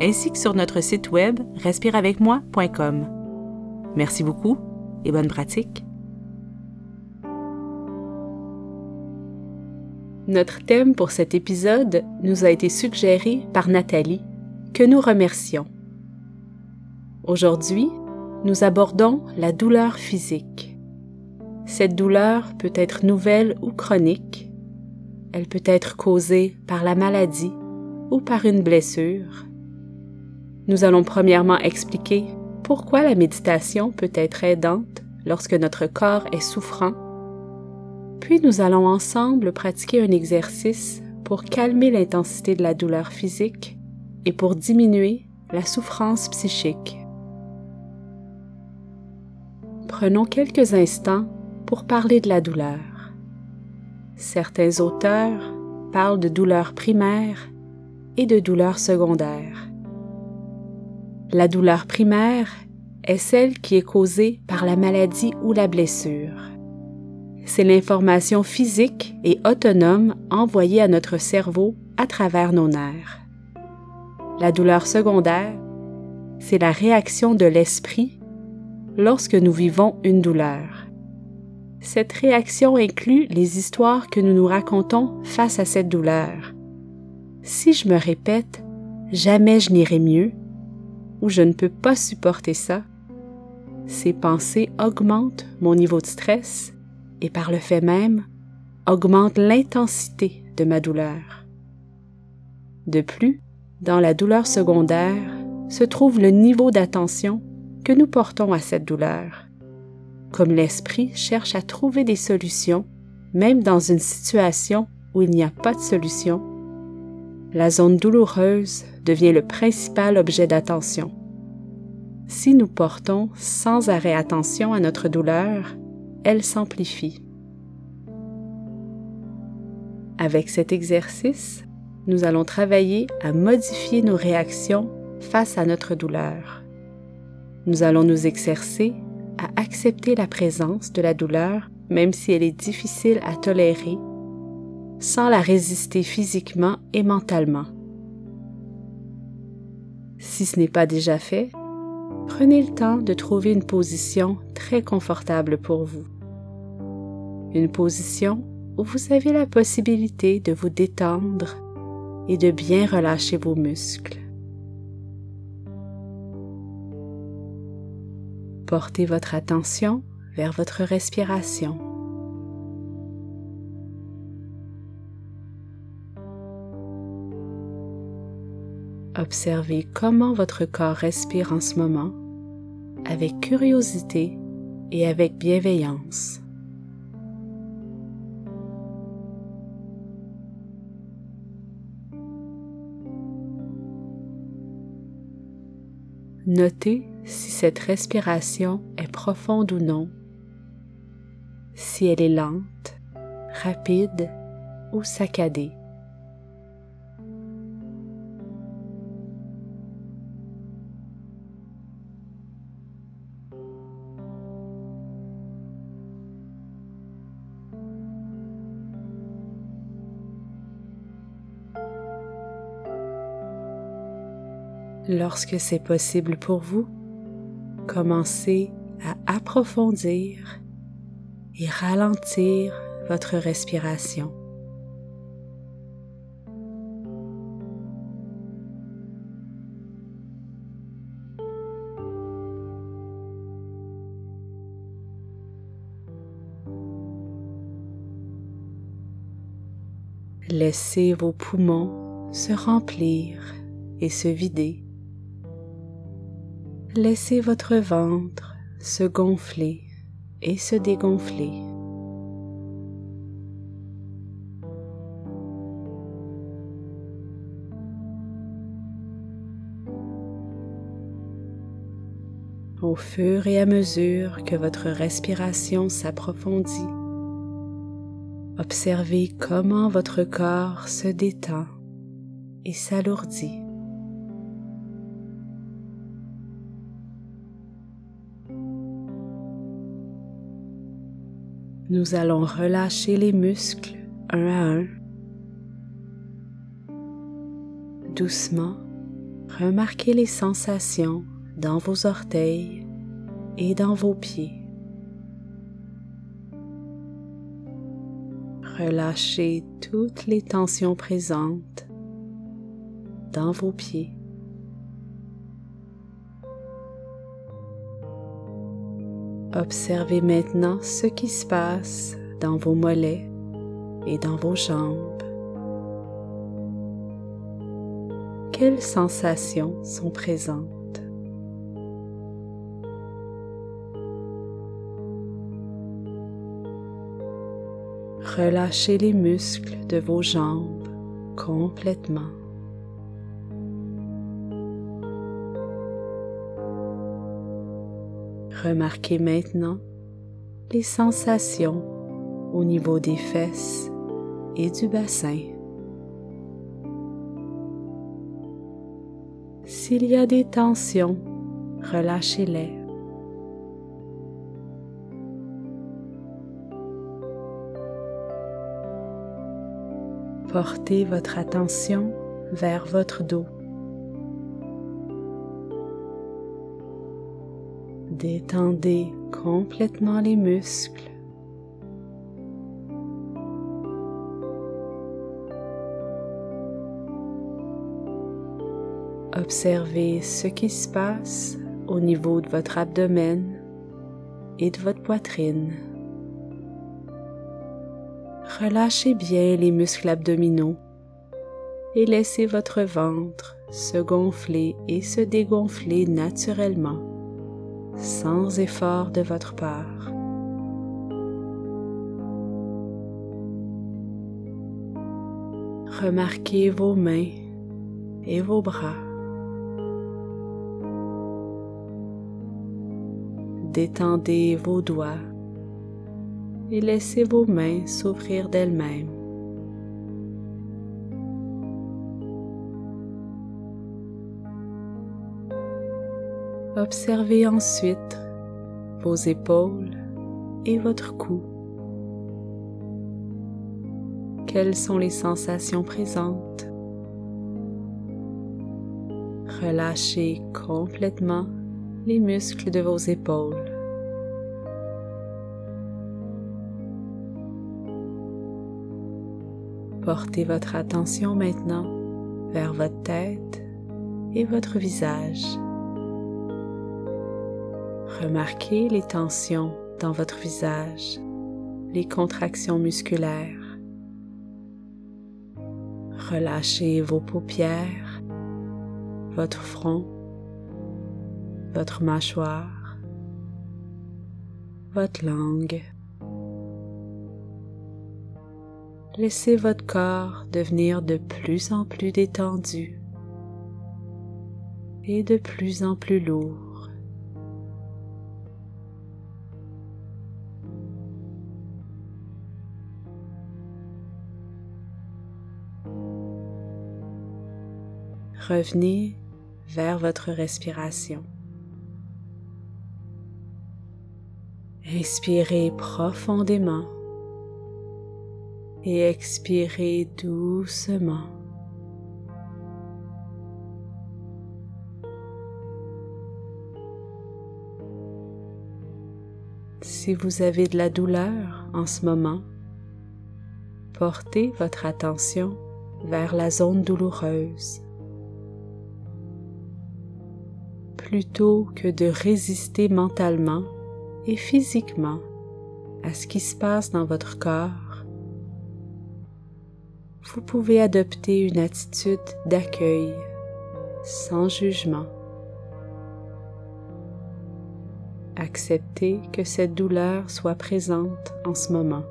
ainsi que sur notre site web respireavecmoi.com. Merci beaucoup et bonne pratique. Notre thème pour cet épisode nous a été suggéré par Nathalie, que nous remercions. Aujourd'hui, nous abordons la douleur physique. Cette douleur peut être nouvelle ou chronique. Elle peut être causée par la maladie ou par une blessure. Nous allons premièrement expliquer pourquoi la méditation peut être aidante lorsque notre corps est souffrant. Puis nous allons ensemble pratiquer un exercice pour calmer l'intensité de la douleur physique et pour diminuer la souffrance psychique. Prenons quelques instants pour parler de la douleur. Certains auteurs parlent de douleur primaire et de douleur secondaire. La douleur primaire est celle qui est causée par la maladie ou la blessure. C'est l'information physique et autonome envoyée à notre cerveau à travers nos nerfs. La douleur secondaire, c'est la réaction de l'esprit lorsque nous vivons une douleur. Cette réaction inclut les histoires que nous nous racontons face à cette douleur. Si je me répète, jamais je n'irai mieux, ou je ne peux pas supporter ça, ces pensées augmentent mon niveau de stress et par le fait même augmentent l'intensité de ma douleur. De plus, dans la douleur secondaire se trouve le niveau d'attention que nous portons à cette douleur. Comme l'esprit cherche à trouver des solutions, même dans une situation où il n'y a pas de solution, la zone douloureuse devient le principal objet d'attention. Si nous portons sans arrêt attention à notre douleur, elle s'amplifie. Avec cet exercice, nous allons travailler à modifier nos réactions face à notre douleur. Nous allons nous exercer à accepter la présence de la douleur, même si elle est difficile à tolérer, sans la résister physiquement et mentalement. Si ce n'est pas déjà fait, prenez le temps de trouver une position très confortable pour vous. Une position où vous avez la possibilité de vous détendre et de bien relâcher vos muscles. Portez votre attention vers votre respiration. Observez comment votre corps respire en ce moment avec curiosité et avec bienveillance. Notez si cette respiration est profonde ou non, si elle est lente, rapide ou saccadée. Lorsque c'est possible pour vous, commencez à approfondir et ralentir votre respiration. Laissez vos poumons se remplir et se vider Laissez votre ventre se gonfler et se dégonfler. Au fur et à mesure que votre respiration s'approfondit, observez comment votre corps se détend et s'alourdit. Nous allons relâcher les muscles un à un. Doucement, remarquez les sensations dans vos orteils et dans vos pieds. Relâchez toutes les tensions présentes dans vos pieds. Observez maintenant ce qui se passe dans vos mollets et dans vos jambes. Quelles sensations sont présentes? Relâchez les muscles de vos jambes complètement. Remarquez maintenant les sensations au niveau des fesses et du bassin. S'il y a des tensions, relâchez-les. Portez votre attention vers votre dos. Détendez complètement les muscles. Observez ce qui se passe au niveau de votre abdomen et de votre poitrine. Relâchez bien les muscles abdominaux et laissez votre ventre se gonfler et se dégonfler naturellement sans effort de votre part. Remarquez vos mains et vos bras. Détendez vos doigts et laissez vos mains s'ouvrir d'elles-mêmes. Observez ensuite vos épaules et votre cou. Quelles sont les sensations présentes? Relâchez complètement les muscles de vos épaules. Portez votre attention maintenant vers votre tête et votre visage. Remarquez les tensions dans votre visage, les contractions musculaires. Relâchez vos paupières, votre front, votre mâchoire, votre langue. Laissez votre corps devenir de plus en plus détendu et de plus en plus lourd. Revenez vers votre respiration. Inspirez profondément et expirez doucement. Si vous avez de la douleur en ce moment, portez votre attention vers la zone douloureuse. Plutôt que de résister mentalement et physiquement à ce qui se passe dans votre corps, vous pouvez adopter une attitude d'accueil sans jugement. Acceptez que cette douleur soit présente en ce moment.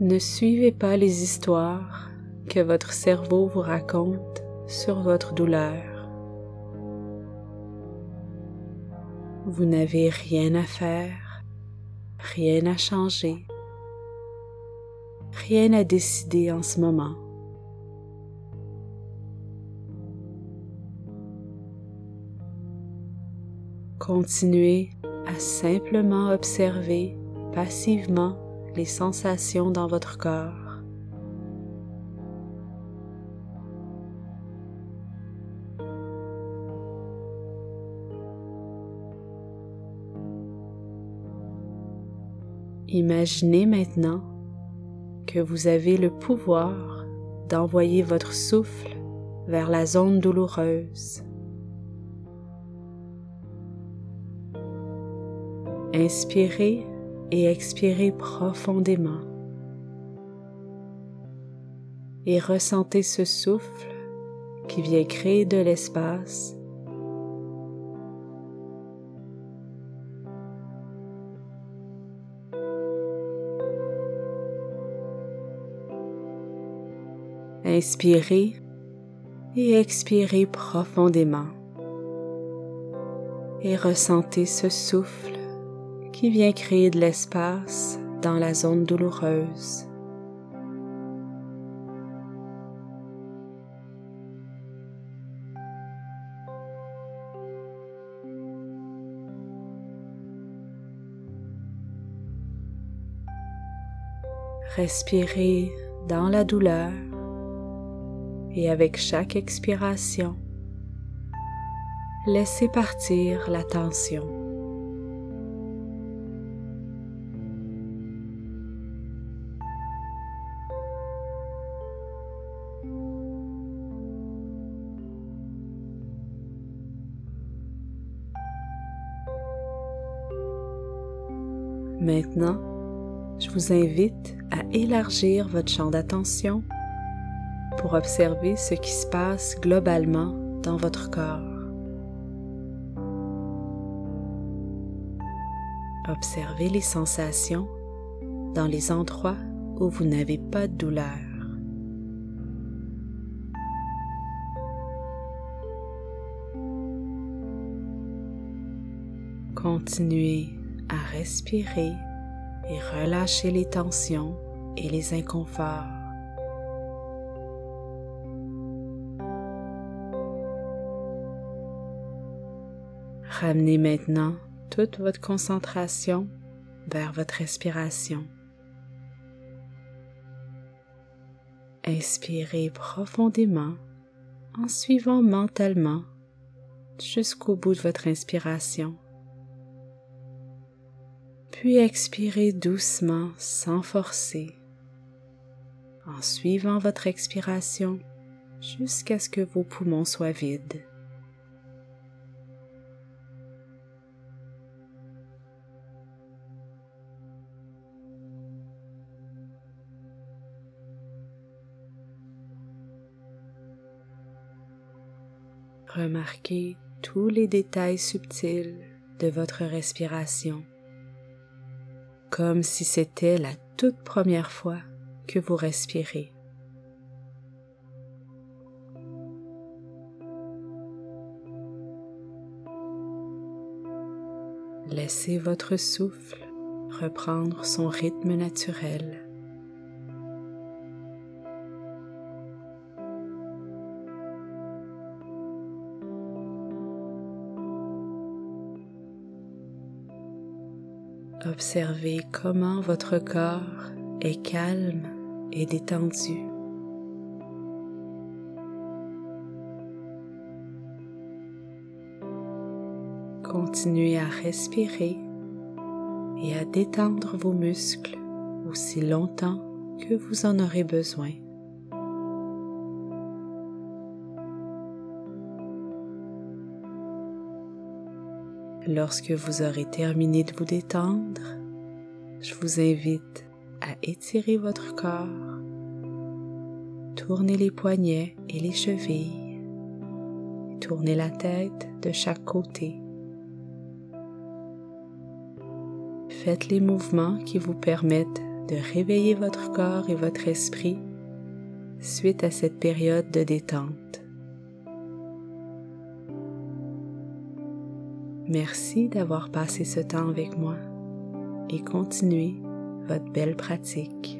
Ne suivez pas les histoires que votre cerveau vous raconte sur votre douleur. Vous n'avez rien à faire, rien à changer, rien à décider en ce moment. Continuez à simplement observer passivement sensations dans votre corps. Imaginez maintenant que vous avez le pouvoir d'envoyer votre souffle vers la zone douloureuse. Inspirez et expirez profondément. Et ressentez ce souffle qui vient créer de l'espace Inspirez et expirez profondément et ressentez ce souffle qui vient créer de l'espace dans la zone douloureuse. Respirez dans la douleur et avec chaque expiration, laissez partir la tension. Maintenant, je vous invite à élargir votre champ d'attention pour observer ce qui se passe globalement dans votre corps. Observez les sensations dans les endroits où vous n'avez pas de douleur. Continuez à respirer et relâcher les tensions et les inconforts. Ramenez maintenant toute votre concentration vers votre respiration. Inspirez profondément en suivant mentalement jusqu'au bout de votre inspiration puis expirez doucement sans forcer, en suivant votre expiration jusqu'à ce que vos poumons soient vides. Remarquez tous les détails subtils de votre respiration comme si c'était la toute première fois que vous respirez. Laissez votre souffle reprendre son rythme naturel. Observez comment votre corps est calme et détendu. Continuez à respirer et à détendre vos muscles aussi longtemps que vous en aurez besoin. Lorsque vous aurez terminé de vous détendre, je vous invite à étirer votre corps, tourner les poignets et les chevilles, tourner la tête de chaque côté. Faites les mouvements qui vous permettent de réveiller votre corps et votre esprit suite à cette période de détente. Merci d'avoir passé ce temps avec moi et continuez votre belle pratique.